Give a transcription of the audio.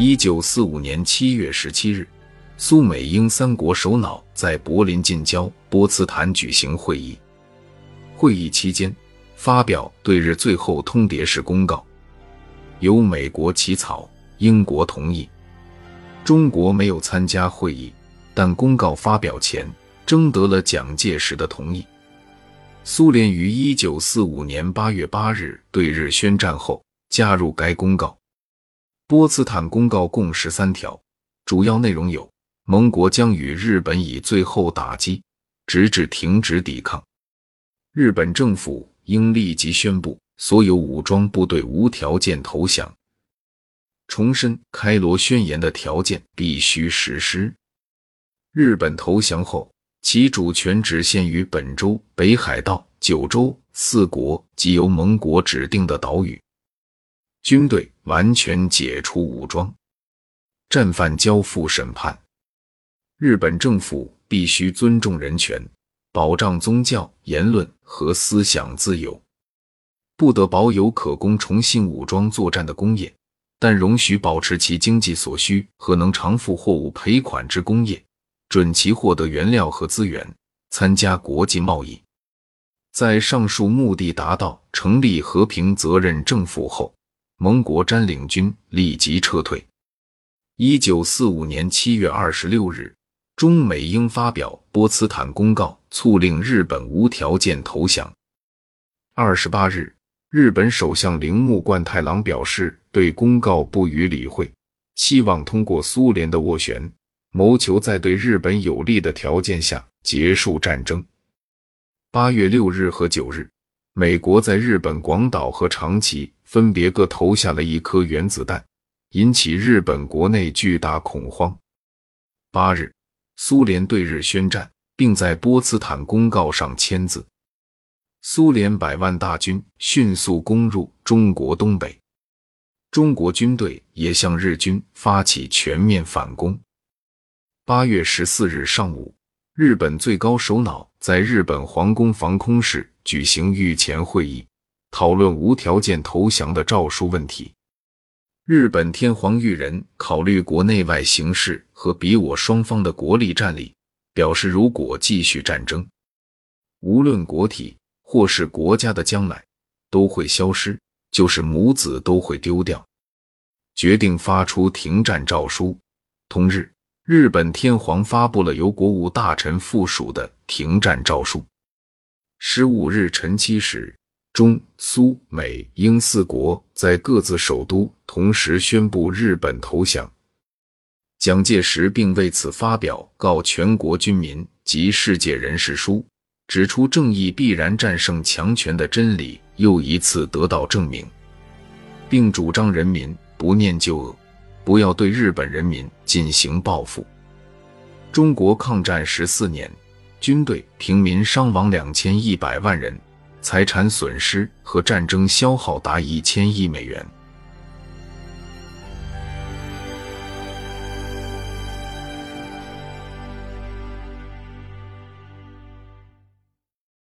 一九四五年七月十七日，苏美英三国首脑在柏林近郊波茨坦举行会议。会议期间，发表对日最后通牒式公告，由美国起草，英国同意。中国没有参加会议，但公告发表前征得了蒋介石的同意。苏联于一九四五年八月八日对日宣战后，加入该公告。波茨坦公告共十三条，主要内容有：盟国将与日本以最后打击，直至停止抵抗；日本政府应立即宣布所有武装部队无条件投降；重申开罗宣言的条件必须实施；日本投降后，其主权只限于本州、北海道、九州四国及由盟国指定的岛屿。军队完全解除武装，战犯交付审判。日本政府必须尊重人权，保障宗教、言论和思想自由，不得保有可供重新武装作战的工业，但容许保持其经济所需和能偿付货物赔款之工业，准其获得原料和资源，参加国际贸易。在上述目的达到，成立和平责任政府后。盟国占领军立即撤退。一九四五年七月二十六日，中美英发表《波茨坦公告》，促令日本无条件投降。二十八日，日本首相铃木贯太郎表示对公告不予理会，希望通过苏联的斡旋，谋求在对日本有利的条件下结束战争。八月六日和九日。美国在日本广岛和长崎分别各投下了一颗原子弹，引起日本国内巨大恐慌。八日，苏联对日宣战，并在波茨坦公告上签字。苏联百万大军迅速攻入中国东北，中国军队也向日军发起全面反攻。八月十四日上午，日本最高首脑在日本皇宫防空室。举行御前会议，讨论无条件投降的诏书问题。日本天皇裕仁考虑国内外形势和比我双方的国力战力，表示如果继续战争，无论国体或是国家的将来都会消失，就是母子都会丢掉。决定发出停战诏书。同日，日本天皇发布了由国务大臣附属的停战诏书。十五日晨七时，中苏美英四国在各自首都同时宣布日本投降。蒋介石并为此发表告全国军民及世界人士书，指出正义必然战胜强权的真理又一次得到证明，并主张人民不念旧恶，不要对日本人民进行报复。中国抗战十四年。军队、平民伤亡两千一百万人，财产损失和战争消耗达一千亿美元。